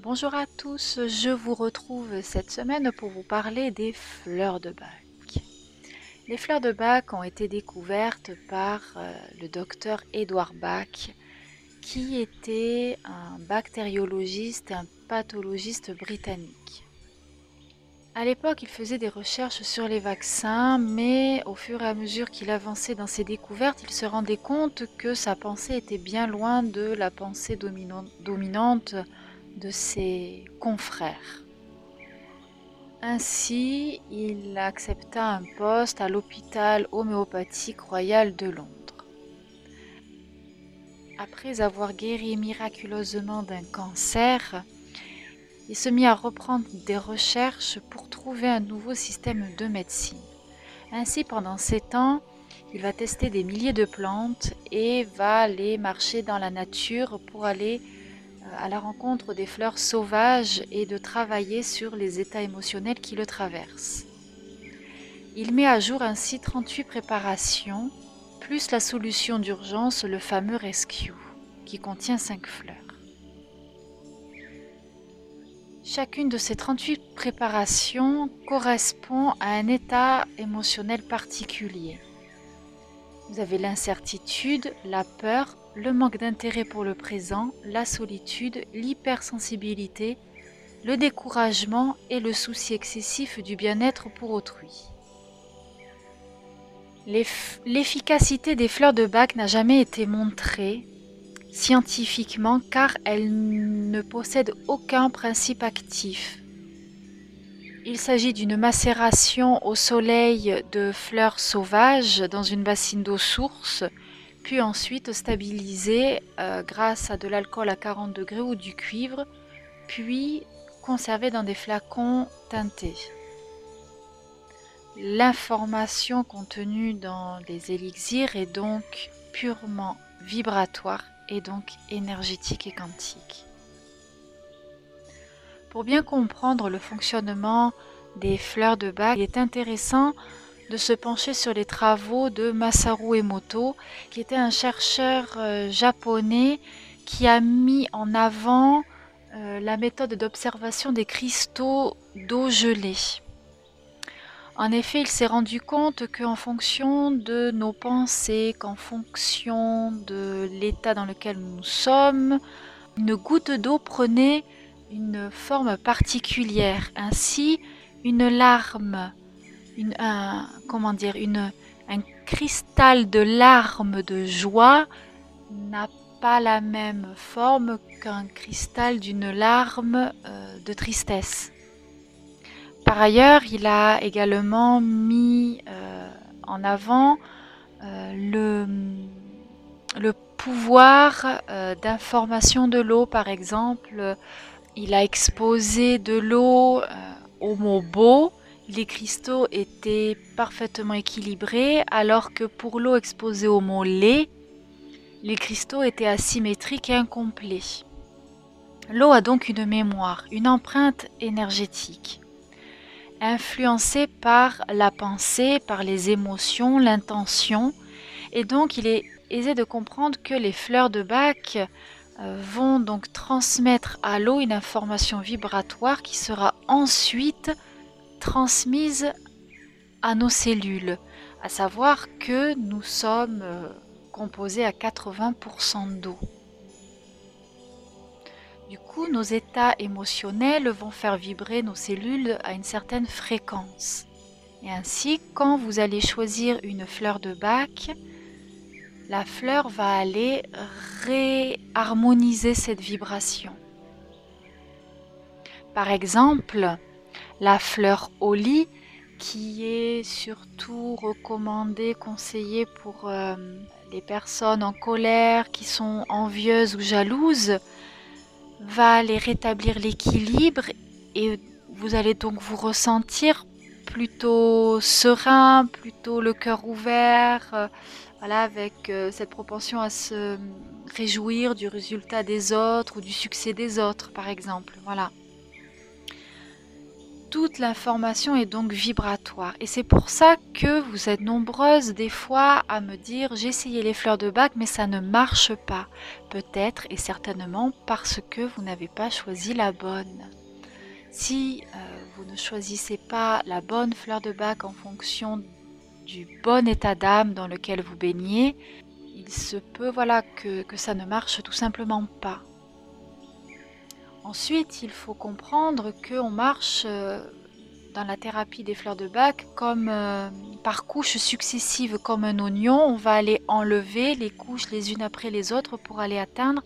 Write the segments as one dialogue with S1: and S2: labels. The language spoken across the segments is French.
S1: Bonjour à tous, je vous retrouve cette semaine pour vous parler des fleurs de bac. Les fleurs de bac ont été découvertes par euh, le docteur Edouard Bach, qui était un bactériologiste un pathologiste britannique. À l'époque, il faisait des recherches sur les vaccins, mais au fur et à mesure qu'il avançait dans ses découvertes, il se rendait compte que sa pensée était bien loin de la pensée dominante de ses confrères. Ainsi, il accepta un poste à l'hôpital homéopathique royal de Londres. Après avoir guéri miraculeusement d'un cancer, il se mit à reprendre des recherches pour trouver un nouveau système de médecine. Ainsi, pendant sept ans, il va tester des milliers de plantes et va aller marcher dans la nature pour aller à la rencontre des fleurs sauvages et de travailler sur les états émotionnels qui le traversent. Il met à jour ainsi 38 préparations, plus la solution d'urgence, le fameux Rescue, qui contient 5 fleurs. Chacune de ces 38 préparations correspond à un état émotionnel particulier. Vous avez l'incertitude, la peur, le manque d'intérêt pour le présent, la solitude, l'hypersensibilité, le découragement et le souci excessif du bien-être pour autrui. L'efficacité des fleurs de bac n'a jamais été montrée scientifiquement car elles ne possèdent aucun principe actif. Il s'agit d'une macération au soleil de fleurs sauvages dans une bassine d'eau source puis ensuite stabilisé euh, grâce à de l'alcool à 40 degrés ou du cuivre, puis conservé dans des flacons teintés. L'information contenue dans les élixirs est donc purement vibratoire et donc énergétique et quantique. Pour bien comprendre le fonctionnement des fleurs de bac, il est intéressant de se pencher sur les travaux de Masaru Emoto, qui était un chercheur euh, japonais qui a mis en avant euh, la méthode d'observation des cristaux d'eau gelée. En effet, il s'est rendu compte qu'en fonction de nos pensées, qu'en fonction de l'état dans lequel nous sommes, une goutte d'eau prenait une forme particulière. Ainsi, une larme un, comment dire, une, un cristal de larmes de joie n'a pas la même forme qu'un cristal d'une larme euh, de tristesse. Par ailleurs, il a également mis euh, en avant euh, le, le, pouvoir d'information de l'eau. Par exemple, il a exposé de l'eau au mot beau les cristaux étaient parfaitement équilibrés, alors que pour l'eau exposée au mot lait, les cristaux étaient asymétriques et incomplets. L'eau a donc une mémoire, une empreinte énergétique, influencée par la pensée, par les émotions, l'intention, et donc il est aisé de comprendre que les fleurs de bac euh, vont donc transmettre à l'eau une information vibratoire qui sera ensuite transmise à nos cellules, à savoir que nous sommes euh, composés à 80% d'eau. Du coup, nos états émotionnels vont faire vibrer nos cellules à une certaine fréquence. Et ainsi, quand vous allez choisir une fleur de bac, la fleur va aller réharmoniser cette vibration. Par exemple, la fleur Oli, qui est surtout recommandée, conseillée pour euh, les personnes en colère, qui sont envieuses ou jalouses, va aller rétablir l'équilibre et vous allez donc vous ressentir plutôt serein, plutôt le cœur ouvert, euh, voilà, avec euh, cette propension à se réjouir du résultat des autres ou du succès des autres, par exemple. Voilà. Toute l'information est donc vibratoire et c'est pour ça que vous êtes nombreuses des fois à me dire j'ai essayé les fleurs de bac mais ça ne marche pas. Peut-être et certainement parce que vous n'avez pas choisi la bonne. Si euh, vous ne choisissez pas la bonne fleur de bac en fonction du bon état d'âme dans lequel vous baignez, il se peut voilà que, que ça ne marche tout simplement pas. Ensuite, il faut comprendre qu'on marche euh, dans la thérapie des fleurs de bac comme euh, par couches successives comme un oignon. On va aller enlever les couches les unes après les autres pour aller atteindre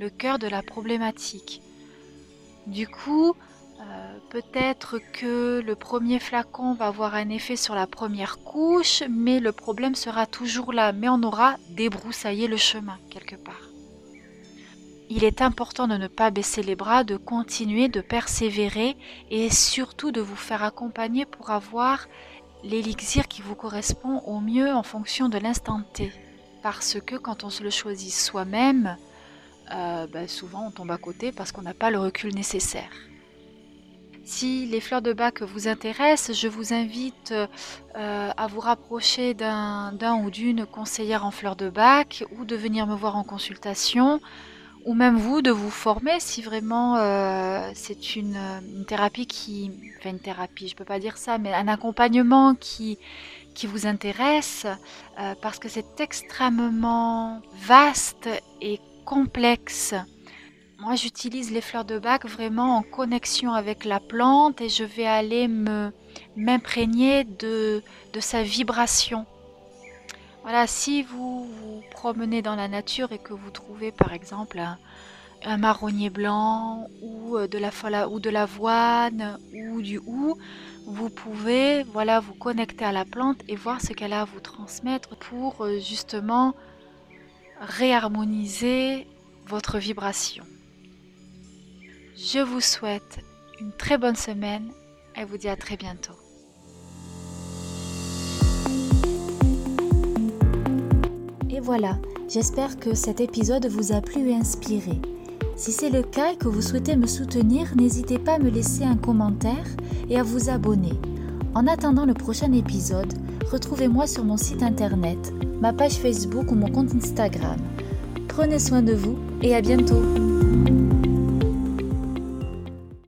S1: le cœur de la problématique. Du coup, euh, peut-être que le premier flacon va avoir un effet sur la première couche, mais le problème sera toujours là, mais on aura débroussaillé le chemin quelque part il est important de ne pas baisser les bras, de continuer, de persévérer et surtout de vous faire accompagner pour avoir l'élixir qui vous correspond au mieux en fonction de l'instant T. Parce que quand on se le choisit soi-même, euh, ben, souvent on tombe à côté parce qu'on n'a pas le recul nécessaire. Si les fleurs de bac vous intéressent, je vous invite euh, à vous rapprocher d'un ou d'une conseillère en fleurs de bac ou de venir me voir en consultation ou même vous de vous former si vraiment euh, c'est une, thérapie qui, enfin une thérapie, je peux pas dire ça, mais un accompagnement qui qui vous intéresse euh, parce que c'est extrêmement vaste et complexe. Moi, j'utilise les fleurs de bac vraiment en connexion avec la plante et je vais aller me m'imprégner de, de sa vibration. Voilà, si vous vous promenez dans la nature et que vous trouvez par exemple un, marronnier blanc ou euh, de la ou de l'avoine ou du hou, vous pouvez voilà vous connecter à la plante et voir ce qu'elle a à vous transmettre pour euh, justement réharmoniser votre vibration. Je vous souhaite une très bonne semaine et vous dis à très bientôt.
S2: voilà, j'espère que cet épisode vous a plu et inspiré. Si c'est le cas et que vous souhaitez me soutenir, n'hésitez pas à me laisser un commentaire et à vous abonner. En attendant le prochain épisode, retrouvez-moi sur mon site internet, ma page Facebook ou mon compte Instagram. Prenez soin de vous et à bientôt